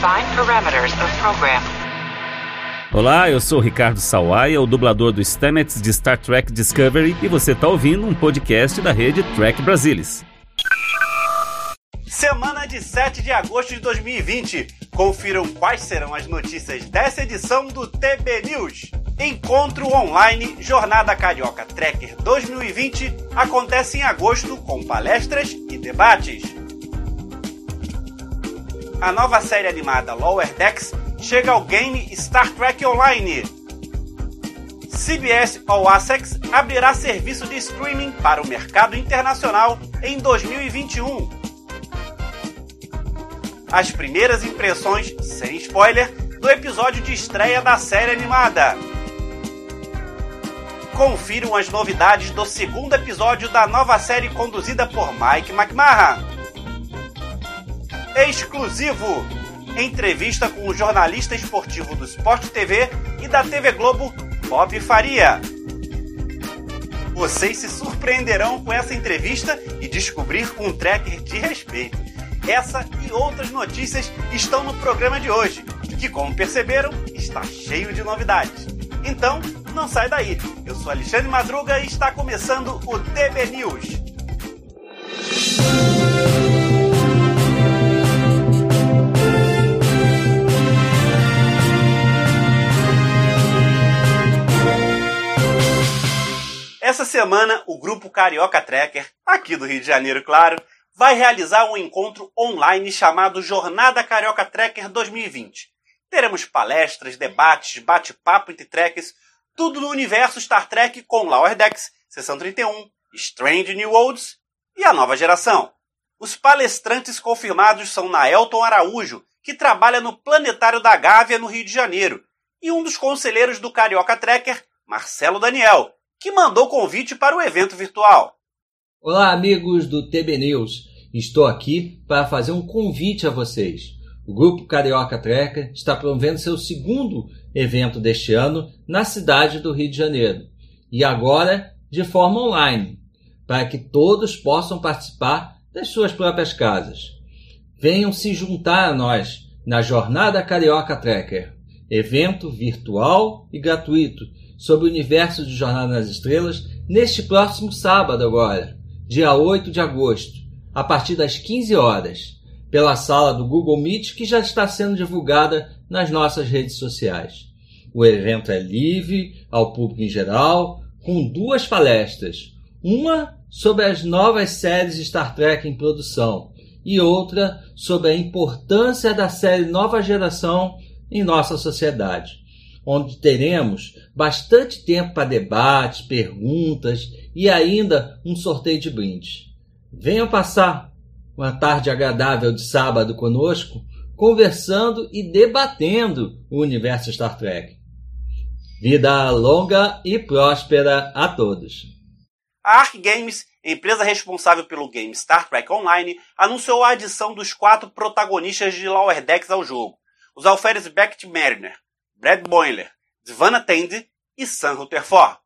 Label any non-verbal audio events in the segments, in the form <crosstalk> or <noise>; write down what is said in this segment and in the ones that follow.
Define parameters of program. Olá, eu sou Ricardo Sawaia, o dublador do Stamets de Star Trek Discovery, e você está ouvindo um podcast da rede Trek Brasilis. Semana de 7 de agosto de 2020. Confiram quais serão as notícias dessa edição do TB News. Encontro online Jornada Carioca Trekker 2020 acontece em agosto com palestras e debates. A nova série animada Lower Decks chega ao game Star Trek Online. CBS All Access abrirá serviço de streaming para o mercado internacional em 2021. As primeiras impressões, sem spoiler, do episódio de estreia da série animada. Confiram as novidades do segundo episódio da nova série conduzida por Mike McMahon. Exclusivo! Entrevista com o jornalista esportivo do Sport TV e da TV Globo, Bob Faria. Vocês se surpreenderão com essa entrevista e descobrir um tracker de respeito. Essa e outras notícias estão no programa de hoje, que, como perceberam, está cheio de novidades. Então, não sai daí. Eu sou Alexandre Madruga e está começando o TB News. Essa semana, o grupo Carioca Tracker, aqui do Rio de Janeiro, claro, vai realizar um encontro online chamado Jornada Carioca Tracker 2020. Teremos palestras, debates, bate-papo entre trekkers, tudo no universo Star Trek com Lower Decks, Sessão 31, Strange New Worlds e a nova geração. Os palestrantes confirmados são Naelton Araújo, que trabalha no Planetário da Gávea, no Rio de Janeiro, e um dos conselheiros do Carioca Tracker, Marcelo Daniel, que mandou convite para o evento virtual. Olá, amigos do TB News. Estou aqui para fazer um convite a vocês. O Grupo Carioca Treca está promovendo seu segundo evento deste ano na cidade do Rio de Janeiro. E agora de forma online, para que todos possam participar das suas próprias casas. Venham se juntar a nós na Jornada Carioca Trekker, evento virtual e gratuito sobre o universo de Jornada nas Estrelas neste próximo sábado agora, dia 8 de agosto, a partir das 15 horas, pela sala do Google Meet que já está sendo divulgada nas nossas redes sociais. O evento é livre ao público em geral, com duas palestras, uma sobre as novas séries Star Trek em produção e outra sobre a importância da série Nova Geração em nossa sociedade onde teremos bastante tempo para debates, perguntas e ainda um sorteio de brindes. Venham passar uma tarde agradável de sábado conosco, conversando e debatendo o universo Star Trek. Vida longa e próspera a todos. A Arc Games, empresa responsável pelo game Star Trek Online, anunciou a adição dos quatro protagonistas de Lower Decks ao jogo: os alferes Beckett Mariner, Brad Boiler, Savannah Tandy e Sam Rutherford.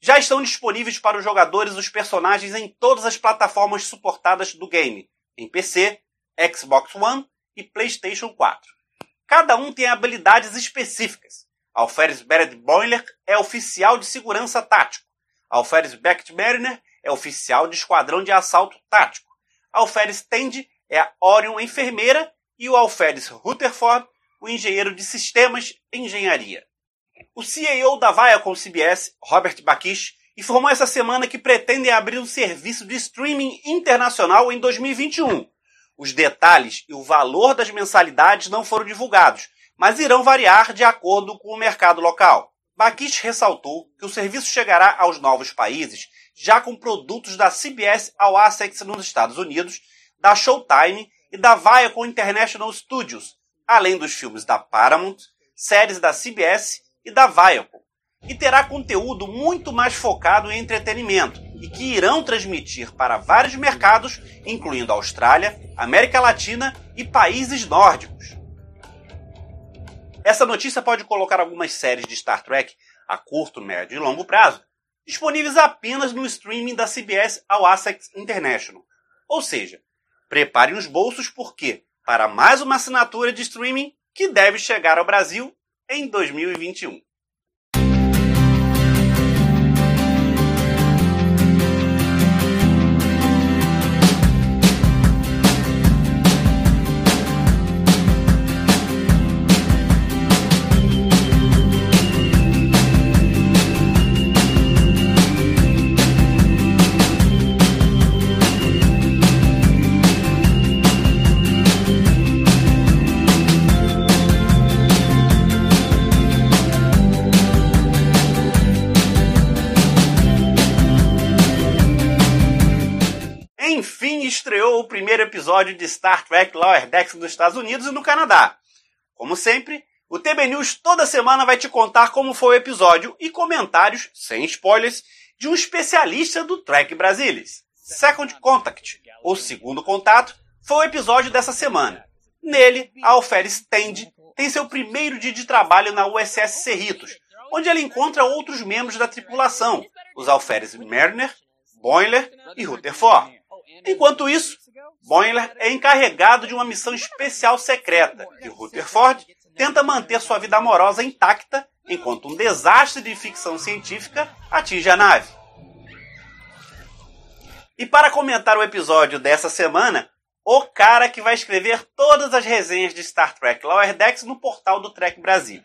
Já estão disponíveis para os jogadores os personagens em todas as plataformas suportadas do game, em PC, Xbox One e PlayStation 4. Cada um tem habilidades específicas. Alferes Brad Boiler é oficial de segurança tático. Alferes Beckett Mariner é oficial de esquadrão de assalto tático. Alferes Tandy é a Orion enfermeira e o Alferes Rutherford o engenheiro de sistemas e engenharia. O CEO da Viacom CBS, Robert Bakish, informou essa semana que pretendem abrir um serviço de streaming internacional em 2021. Os detalhes e o valor das mensalidades não foram divulgados, mas irão variar de acordo com o mercado local. Bakish ressaltou que o serviço chegará aos novos países já com produtos da CBS All Access nos Estados Unidos, da Showtime e da Viacom International Studios, além dos filmes da Paramount, séries da CBS e da Viacom, e terá conteúdo muito mais focado em entretenimento e que irão transmitir para vários mercados, incluindo Austrália, América Latina e países nórdicos. Essa notícia pode colocar algumas séries de Star Trek a curto, médio e longo prazo disponíveis apenas no streaming da CBS All Access International. Ou seja, preparem os bolsos porque para mais uma assinatura de streaming que deve chegar ao Brasil em 2021. Estreou o primeiro episódio de Star Trek Lower Decks nos Estados Unidos e no Canadá. Como sempre, o TB News toda semana vai te contar como foi o episódio e comentários, sem spoilers, de um especialista do Trek Brasilis. Second Contact, ou Segundo Contato, foi o episódio dessa semana. Nele, a Alferes Tende tem seu primeiro dia de trabalho na USS Cerritos, onde ela encontra outros membros da tripulação, os Alferes Mariner, Boiler e Rutherford. Enquanto isso, Boiler é encarregado de uma missão especial secreta e Rutherford tenta manter sua vida amorosa intacta enquanto um desastre de ficção científica atinge a nave. E para comentar o episódio dessa semana, o cara que vai escrever todas as resenhas de Star Trek Lower Decks no portal do Trek Brasil.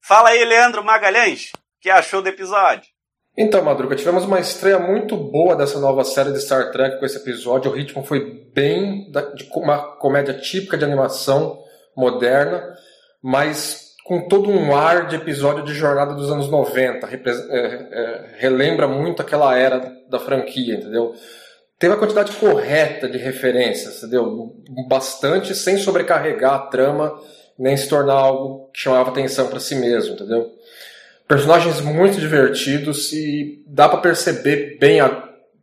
Fala aí, Leandro Magalhães, que achou do episódio? Então, Madruga, tivemos uma estreia muito boa dessa nova série de Star Trek com esse episódio. O ritmo foi bem de uma comédia típica de animação moderna, mas com todo um ar de episódio de jornada dos anos 90. É, é, relembra muito aquela era da franquia, entendeu? Teve a quantidade correta de referências, entendeu? Bastante, sem sobrecarregar a trama, nem se tornar algo que chamava atenção para si mesmo, entendeu? Personagens muito divertidos e dá para perceber bem a,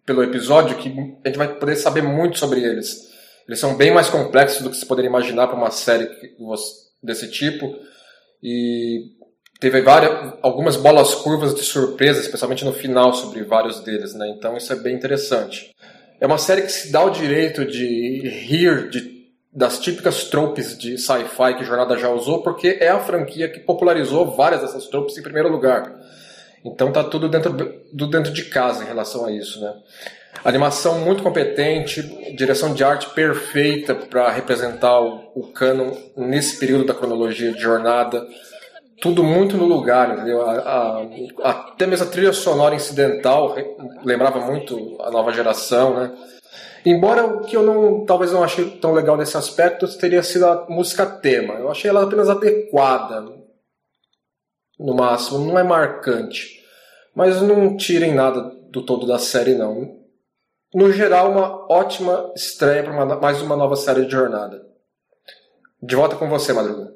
pelo episódio que a gente vai poder saber muito sobre eles. Eles são bem mais complexos do que se poderia imaginar para uma série desse tipo e teve várias, algumas bolas curvas de surpresa, especialmente no final sobre vários deles, né? Então isso é bem interessante. É uma série que se dá o direito de rir de das típicas tropes de sci-fi que Jornada já usou, porque é a franquia que popularizou várias dessas tropes em primeiro lugar. Então tá tudo dentro do dentro de casa em relação a isso, né? Animação muito competente, direção de arte perfeita para representar o, o canon nesse período da cronologia de jornada. Tudo muito no lugar, entendeu? A, a, até mesmo a trilha sonora incidental lembrava muito a nova geração, né? Embora o que eu não, talvez não achei tão legal nesse aspecto teria sido a música tema. Eu achei ela apenas adequada, no máximo, não é marcante. Mas não tirem nada do todo da série, não. No geral, uma ótima estreia para mais uma nova série de jornada. De volta com você, Madruga.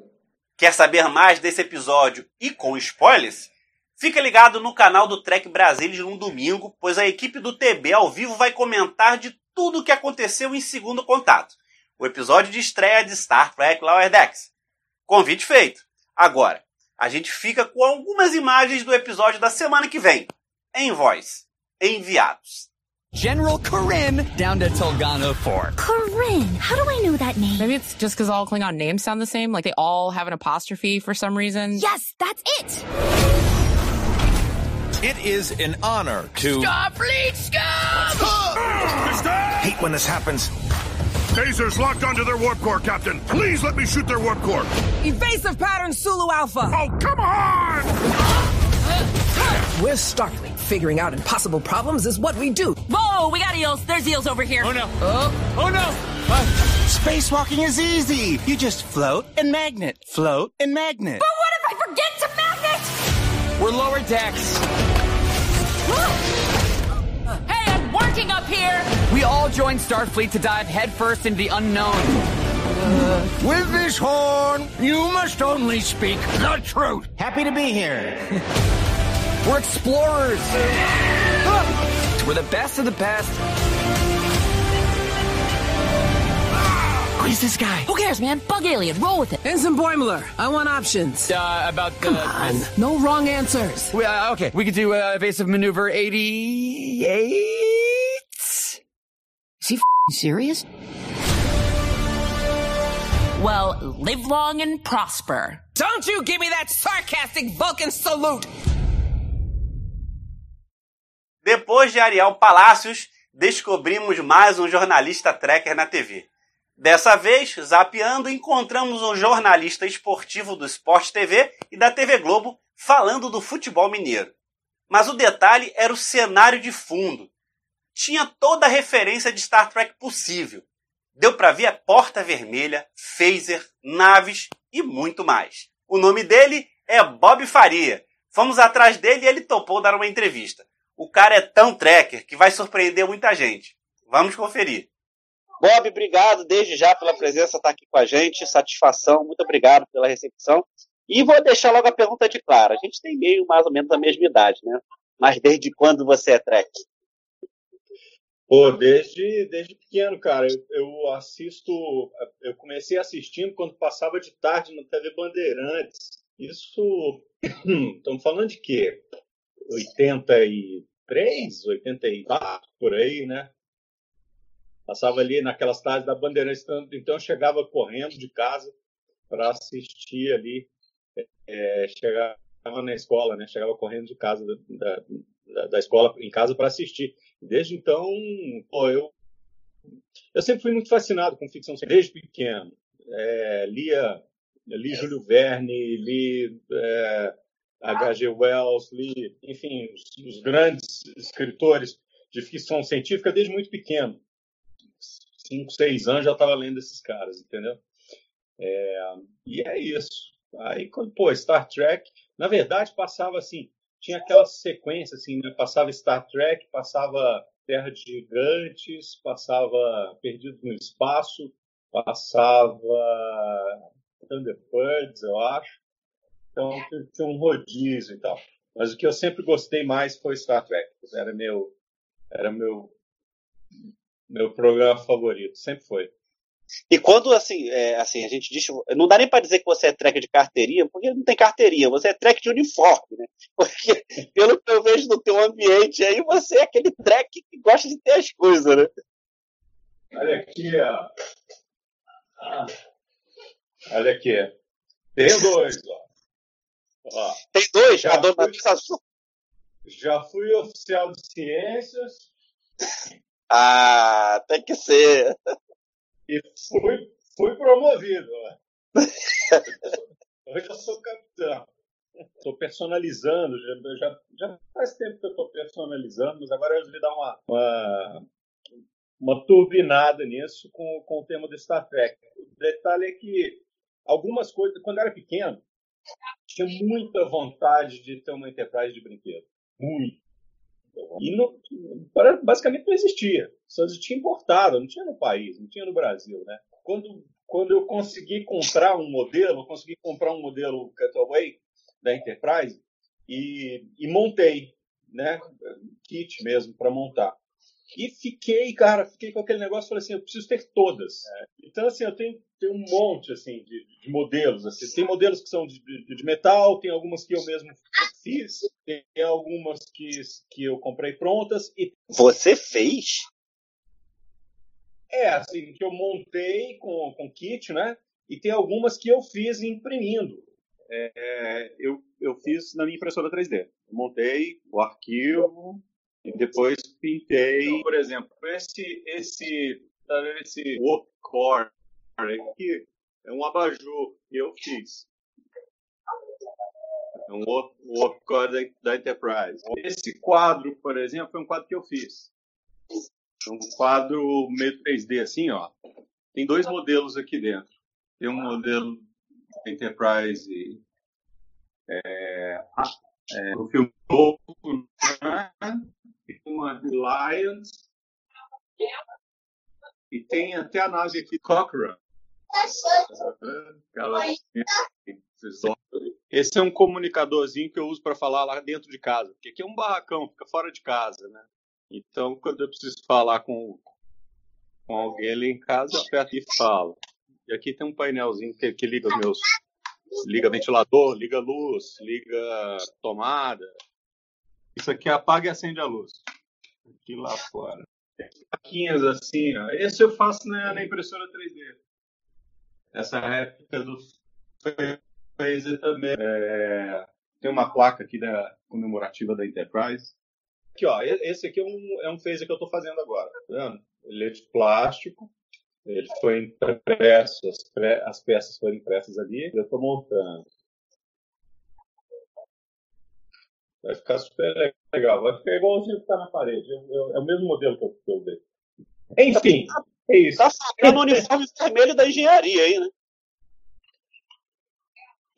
Quer saber mais desse episódio e com spoilers? Fica ligado no canal do Trek Brasilis no domingo, pois a equipe do TB ao vivo vai comentar de tudo o que aconteceu em Segundo Contato, o episódio de estreia de Star Trek Lower Decks. Convite feito. Agora, a gente fica com algumas imagens do episódio da semana que vem, em voz, enviados. General Corinne down to Tolgano 4. Corinne? How do I know that name? Maybe it's just because all Klingon names sound the same, like they all have an apostrophe for some reason. Yes, that's it! It is an honor to. Starfleet scum! Hate when this happens. Phasers locked onto their warp core, Captain. Please let me shoot their warp core. Evasive pattern Sulu Alpha. Oh, come on! We're Starfleet. Figuring out impossible problems is what we do. Whoa, we got eels. There's eels over here. Oh no. Oh, oh no. What? Spacewalking is easy. You just float and magnet. Float and magnet. But what if I forget to magnet? We're lower decks. Here! We all joined Starfleet to dive headfirst into the unknown. Uh, with this horn, you must only speak the truth. Happy to be here. <laughs> We're explorers. <laughs> We're the best of the best. Who's this guy? Who cares, man? Bug alien, roll with it. Ensign Boimler, I want options. Uh, about the... Come on, no wrong answers. We, uh, okay, we could do uh, evasive maneuver 88? He serious? Well, live long and prosper. Don't you give me that sarcastic Vulcan salute! Depois de Ariel Palácios, descobrimos mais um jornalista trekker na TV. Dessa vez, zapeando, encontramos um jornalista esportivo do Sport TV e da TV Globo falando do futebol mineiro. Mas o detalhe era o cenário de fundo. Tinha toda a referência de Star Trek possível. Deu para ver a Porta Vermelha, phaser, naves e muito mais. O nome dele é Bob Faria. Fomos atrás dele e ele topou dar uma entrevista. O cara é tão tracker que vai surpreender muita gente. Vamos conferir. Bob, obrigado desde já pela presença, estar aqui com a gente. Satisfação, muito obrigado pela recepção. E vou deixar logo a pergunta de clara. A gente tem meio mais ou menos a mesma idade, né? Mas desde quando você é track? Pô, desde, desde pequeno, cara. Eu, eu, assisto. Eu comecei assistindo quando passava de tarde na TV Bandeirantes. Isso. <clears throat> Estamos falando de quê? 83, 84, por aí, né? Passava ali naquelas tardes da Bandeirantes. Então, então eu chegava correndo de casa para assistir ali. É, chegava na escola, né? Chegava correndo de casa da, da, da escola em casa para assistir. Desde então, pô, eu eu sempre fui muito fascinado com ficção científica desde pequeno. É, lia, li Júlio Verne, li é, H.G. Wells, li, enfim, os, os, grandes escritores de ficção científica desde muito pequeno. Cinco, seis anos já estava lendo esses caras, entendeu? É, e é isso. Aí, quando, pô, Star Trek, na verdade, passava assim, tinha aquela sequência, assim, né? passava Star Trek, passava Terra de Gigantes, passava Perdidos no Espaço, passava Thunderbirds, eu acho. Então tinha um rodízio e tal. Mas o que eu sempre gostei mais foi Star Trek. Era meu, era meu, meu programa favorito, sempre foi. E quando assim, é, assim, a gente diz, não dá nem para dizer que você é track de carteirinha, porque não tem carteirinha, você é track de uniforme, né? <laughs> Porque pelo que eu vejo no teu ambiente aí, você é aquele track que gosta de ter as coisas, né? Olha aqui, ó. Ah. Olha aqui. Tem dois, ó. ó. Tem dois? Já a dona fui, Já fui oficial de ciências. Ah, tem que ser e fui, fui promovido. Hoje eu sou capitão. Estou personalizando, já, já, já, faz tempo que eu estou personalizando, mas agora eu resolvi dar uma, uma, uma turbinada nisso com, com o tema do Star Trek. O detalhe é que algumas coisas, quando eu era pequeno, tinha muita vontade de ter uma Enterprise de brinquedo. Muito. E basicamente não existia. Só existia importado, não tinha no país, não tinha no Brasil, né? Quando, quando eu consegui comprar um modelo, eu consegui comprar um modelo Cutaway da Enterprise e, e montei, né? Kit mesmo para montar. E fiquei, cara, fiquei com aquele negócio, falei assim, eu preciso ter todas. Então, assim, eu tenho, tenho um monte, assim, de, de modelos, assim. Tem modelos que são de, de, de, metal, tem algumas que eu mesmo fiz, tem algumas que, que eu comprei prontas. E... Você fez? É, assim, que eu montei com, com kit, né? E tem algumas que eu fiz imprimindo. É, eu, eu fiz na minha impressora 3D. Eu montei o arquivo, e depois pintei, por exemplo, esse esse esse workcore aqui é um abajur que eu fiz. É um workcore da, da Enterprise. Esse quadro, por exemplo, é um quadro que eu fiz. É um quadro meio 3D assim, ó. Tem dois modelos aqui dentro. Tem um modelo Enterprise é, é, o filme novo, né? uma Lions. E tem até a nave aqui, Cochrane. Esse é um comunicadorzinho que eu uso para falar lá dentro de casa, porque aqui é um barracão, fica fora de casa, né? Então, quando eu preciso falar com, com alguém ali em casa, eu aperto e falo. E aqui tem um painelzinho que, que liga meus. Liga ventilador, liga luz, liga tomada, isso aqui apaga e acende a luz. Aqui lá fora. Plaquinhas assim, ó. Esse eu faço na, na impressora 3D. essa réplica do Phaser também. É, tem uma placa aqui da comemorativa da Enterprise. Aqui, ó, esse aqui é um, é um phaser que eu estou fazendo agora, tá vendo? Ele é de plástico, ele foi impresso, as, as peças foram impressas ali, eu estou montando. Vai ficar super legal, vai ficar igualzinho que está na parede. Eu, eu, é o mesmo modelo que eu, que eu dei. Enfim, é isso. Tá o uniforme vermelho da engenharia aí, né?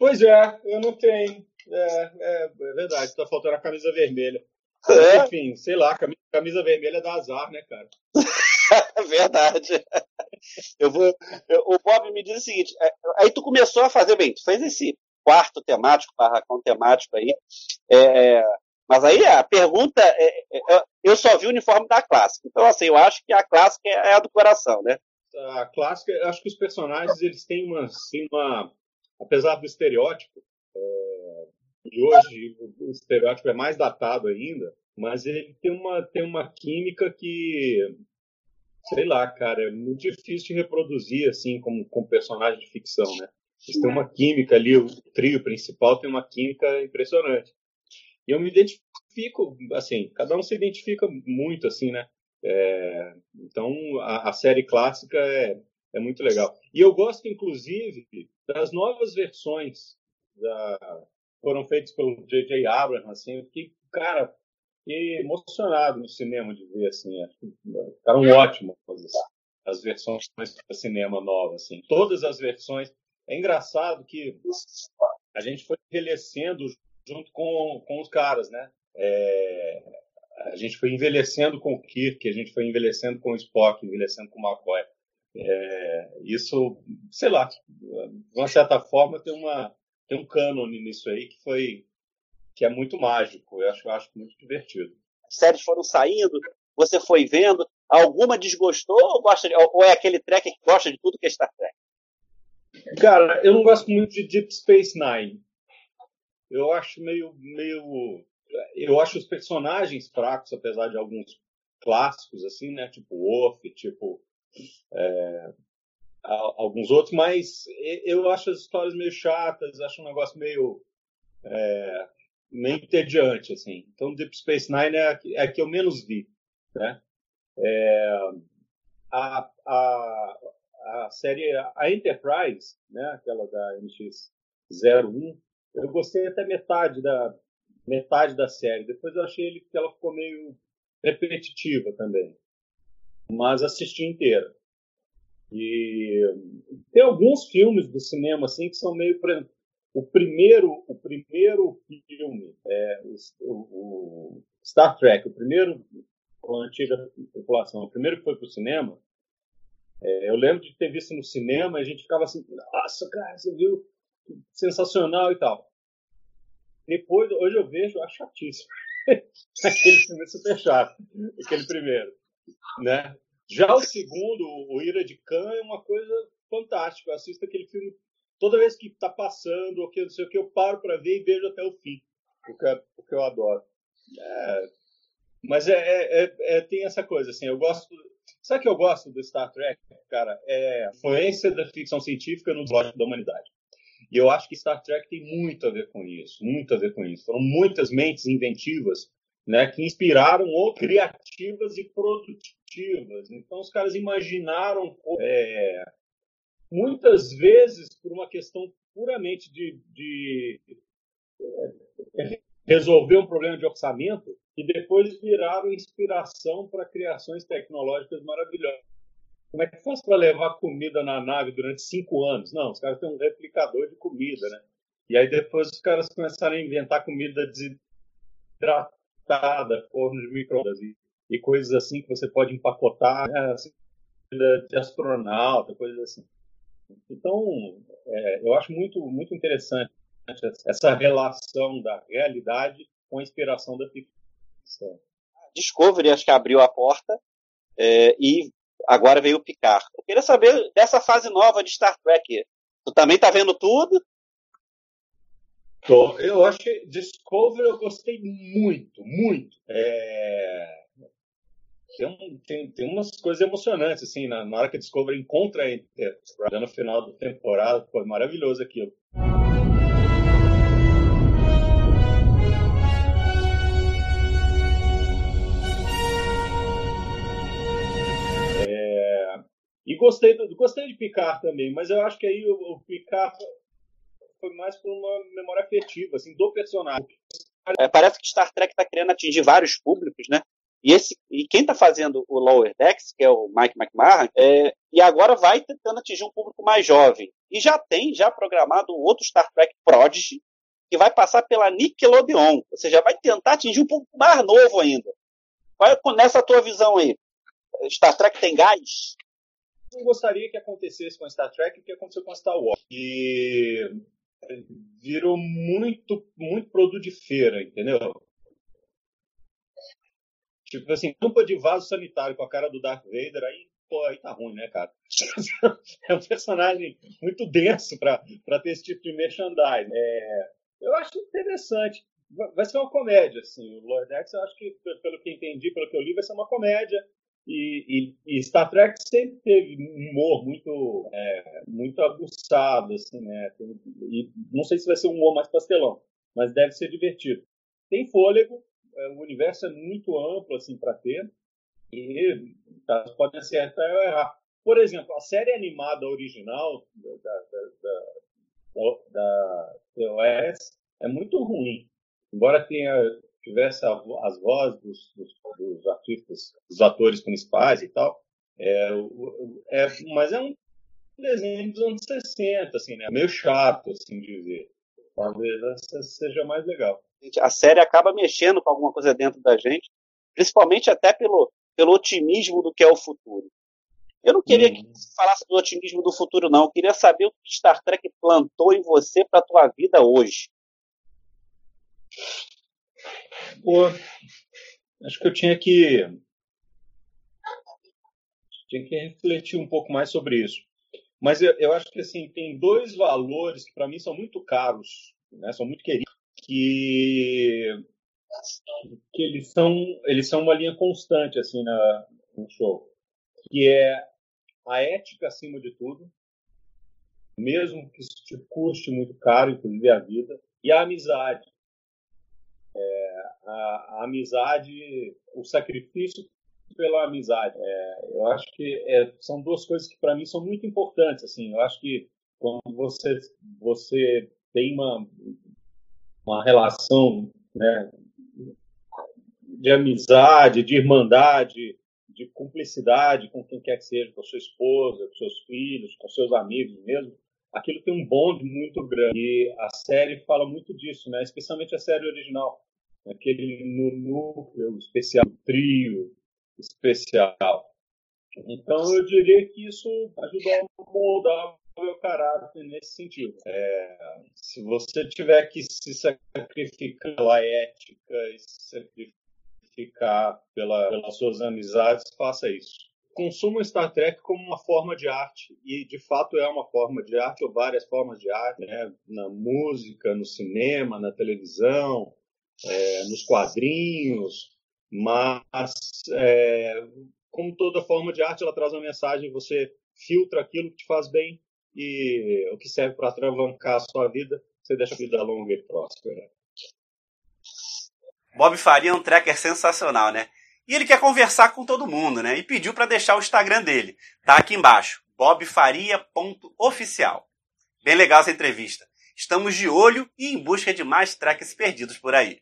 Pois é, eu não tenho. É, é, é verdade, tá faltando a camisa vermelha. É. Enfim, sei lá, camisa vermelha dá azar, né, cara? <laughs> verdade. Eu vou. Eu, o Bob me diz o seguinte: é, aí tu começou a fazer bem, tu fez esse quarto temático, barracão temático aí. É, mas aí a pergunta é, é, eu só vi o uniforme da clássica. Então, assim, eu acho que a clássica é a do coração, né? A clássica, acho que os personagens eles têm uma, assim, uma apesar do estereótipo, é, de hoje o estereótipo é mais datado ainda, mas ele tem uma, tem uma química que, sei lá, cara, é muito difícil de reproduzir assim como, como personagem de ficção, né? Eles têm uma química ali, o trio principal tem uma química impressionante. E eu me identifico, assim, cada um se identifica muito, assim, né? É, então, a, a, série clássica é, é muito legal. E eu gosto, inclusive, das novas versões da, foram feitas pelo J.J. Abrams, assim, que, cara, fiquei emocionado no cinema de ver, assim, ficaram ótimas as versões para cinema novas, assim, todas as versões. É engraçado que a gente foi envelhecendo junto com, com os caras, né? É, a gente foi envelhecendo com o Kirk, a gente foi envelhecendo com o Spock, envelhecendo com o McCoy. É, isso, sei lá, de uma certa forma tem, uma, tem um cânone nisso aí que foi que é muito mágico. Eu acho, eu acho muito divertido. As séries foram saindo, você foi vendo, alguma desgostou ou, gosta de, ou é aquele track que gosta de tudo que é Star Trek? Cara, eu não gosto muito de Deep Space Nine. Eu acho meio, meio, eu acho os personagens fracos, apesar de alguns clássicos assim, né? Tipo Worf, tipo é, alguns outros, mas eu acho as histórias meio chatas, acho um negócio meio é, meio entediante, assim. Então, Deep Space Nine é a, é a que eu menos vi, né? É, a, a, a série, a Enterprise, né, aquela da MX-01, eu gostei até metade da metade da série. Depois eu achei que ela ficou meio repetitiva também mas assisti inteira. E tem alguns filmes do cinema assim que são meio o primeiro o primeiro filme é o, Star Trek o primeiro com a antiga população o primeiro que foi para o cinema é, eu lembro de ter visto no cinema e a gente ficava assim nossa cara você viu? Sensacional e tal. Depois hoje eu vejo acho chatíssimo. <laughs> Aquele filme é super chato aquele primeiro né? Já o segundo, o Ira de Khan, é uma coisa fantástica. Eu assisto aquele filme toda vez que está passando, ou que não sei o que, eu paro para ver e vejo até o fim, porque, é, porque eu adoro. É, mas é, é, é, é, tem essa coisa, assim, eu gosto. Sabe que eu gosto do Star Trek, cara? É a influência da ficção científica no plot da humanidade. E eu acho que Star Trek tem muito a ver com isso, muito a ver com isso. Foram muitas mentes inventivas né, que inspiraram ou criativas e produtivas. Então, os caras imaginaram, é, muitas vezes, por uma questão puramente de, de é, resolver um problema de orçamento, e depois viraram inspiração para criações tecnológicas maravilhosas. Como é que faz para levar comida na nave durante cinco anos? Não, os caras têm um replicador de comida, né? E aí depois os caras começaram a inventar comida desidratada empacotada, forno de microondas e, e, coisas assim que você pode empacotar, né, assim, de astronauta, coisas assim. Então, é, eu acho muito, muito interessante essa relação da realidade com a inspiração da ficção. Discovery acho que abriu a porta é, e agora veio o Picard. Eu queria saber dessa fase nova de Star Trek. Tu também tá vendo tudo? Tô. Eu acho que Discovery eu gostei muito, muito. É... tem, tem, tem umas coisas emocionantes, assim, na, na hora que Discovery encontra a Enterprise no final da temporada, foi maravilhoso aquilo. É, e gostei, gostei de Picard também, mas eu acho que aí o, o Picard foi mais por uma memória afetiva, assim, do personagem. É, parece que Star Trek está querendo atingir vários públicos, né? E, esse, e quem está fazendo o Lower Decks, que é o Mike McMahon, é, e agora vai tentando atingir um público mais jovem. E já tem já programado outro Star Trek Prodigy, que vai passar pela Nickelodeon. Ou seja, vai tentar atingir um público mais novo ainda. Qual é nessa tua visão aí? Star Trek tem gás? Eu gostaria que acontecesse com Star Trek o que aconteceu com Star Wars. E virou muito, muito produto de feira, entendeu? Tipo assim, tampa de vaso sanitário com a cara do Darth Vader, aí, pô, aí tá ruim, né, cara? <laughs> é um personagem muito denso para ter esse tipo de merchandising. É, eu acho interessante. Vai ser uma comédia, assim. O Lord X, eu acho que, pelo que entendi, pelo que eu li, vai ser uma comédia. E, e, e Star Trek sempre teve um humor muito, é, muito aguçado, assim, né? E não sei se vai ser um humor mais pastelão, mas deve ser divertido. Tem fôlego, é, o universo é muito amplo assim para ter e tá, podem acertar ou errar. Por exemplo, a série animada original da, da, da, da TOS é muito ruim. Embora tenha tivesse a, as vozes dos, dos, dos, artistas, dos atores principais e tal, é, é, mas é um desenho dos anos 60, assim, né? Meio chato, assim dizer. Talvez essa seja mais legal a série acaba mexendo com alguma coisa dentro da gente, principalmente até pelo, pelo otimismo do que é o futuro. Eu não queria que você falasse do otimismo do futuro, não. Eu queria saber o que Star Trek plantou em você para a tua vida hoje. Pô, acho que eu tinha que tinha que refletir um pouco mais sobre isso. Mas eu, eu acho que assim tem dois valores que para mim são muito caros, né? São muito queridos que que eles são eles são uma linha constante assim na, no show que é a ética acima de tudo mesmo que isso te custe muito caro inclusive a vida e a amizade a, a, amizade o sacrifício pela amizade é, eu acho que é, são duas coisas que para mim são muito importantes assim eu acho que quando você você tem uma uma relação né, de amizade, de irmandade, de cumplicidade com quem quer que seja, com sua esposa, com seus filhos, com seus amigos mesmo, aquilo tem um bonde muito grande. E a série fala muito disso, né? especialmente a série original. Aquele núcleo especial, trio especial. Então eu diria que isso ajudou a moldar meu caráter nesse sentido. É, se você tiver que se sacrificar pela ética e se sacrificar pela, pelas suas amizades, faça isso. Consuma Star Trek como uma forma de arte, e de fato é uma forma de arte, ou várias formas de arte, né? na música, no cinema, na televisão, é, nos quadrinhos, mas é, como toda forma de arte, ela traz uma mensagem, você filtra aquilo que te faz bem e o que serve para atravancar a sua vida, você deixa a vida longa e próspera. Bob Faria é um tracker sensacional, né? E ele quer conversar com todo mundo, né? E pediu para deixar o Instagram dele. Tá aqui embaixo, bobfaria.oficial. Bem legal essa entrevista. Estamos de olho e em busca de mais trackers perdidos por aí.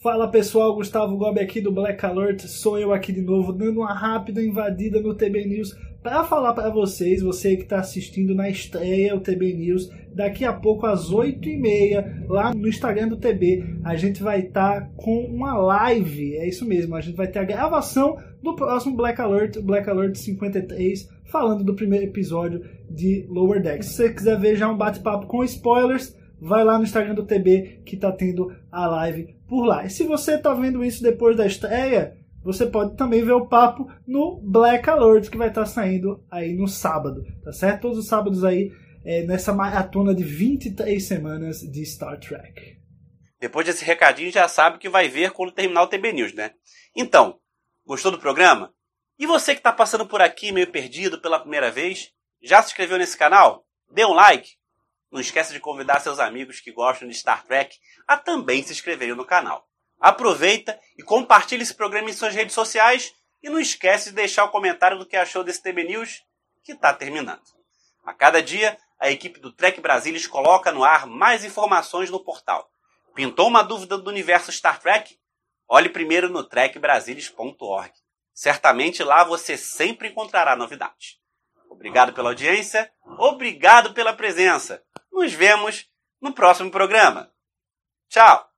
Fala pessoal, Gustavo Gobi aqui do Black Alert, sou eu aqui de novo, dando uma rápida invadida no TB News para falar para vocês, você que está assistindo na estreia o TB News, daqui a pouco às 8h30, lá no Instagram do TB, a gente vai estar tá com uma live, é isso mesmo, a gente vai ter a gravação do próximo Black Alert, Black Alert 53, falando do primeiro episódio de Lower Decks. Se você quiser ver já um bate-papo com spoilers, vai lá no Instagram do TB que está tendo a live por lá. E se você está vendo isso depois da estreia, você pode também ver o papo no Black Alert, que vai estar saindo aí no sábado, tá certo? Todos os sábados aí, é, nessa maratona de 23 semanas de Star Trek. Depois desse recadinho, já sabe que vai ver quando terminar o TB News, né? Então, gostou do programa? E você que está passando por aqui meio perdido pela primeira vez, já se inscreveu nesse canal? Dê um like? Não esqueça de convidar seus amigos que gostam de Star Trek a também se inscreverem no canal. Aproveita e compartilhe esse programa em suas redes sociais e não esquece de deixar o comentário do que achou desse TB News que está terminando. A cada dia, a equipe do Trek Brasilis coloca no ar mais informações no portal. Pintou uma dúvida do universo Star Trek? Olhe primeiro no trekbrasilis.org. Certamente lá você sempre encontrará novidades. Obrigado pela audiência, obrigado pela presença. Nos vemos no próximo programa. Tchau!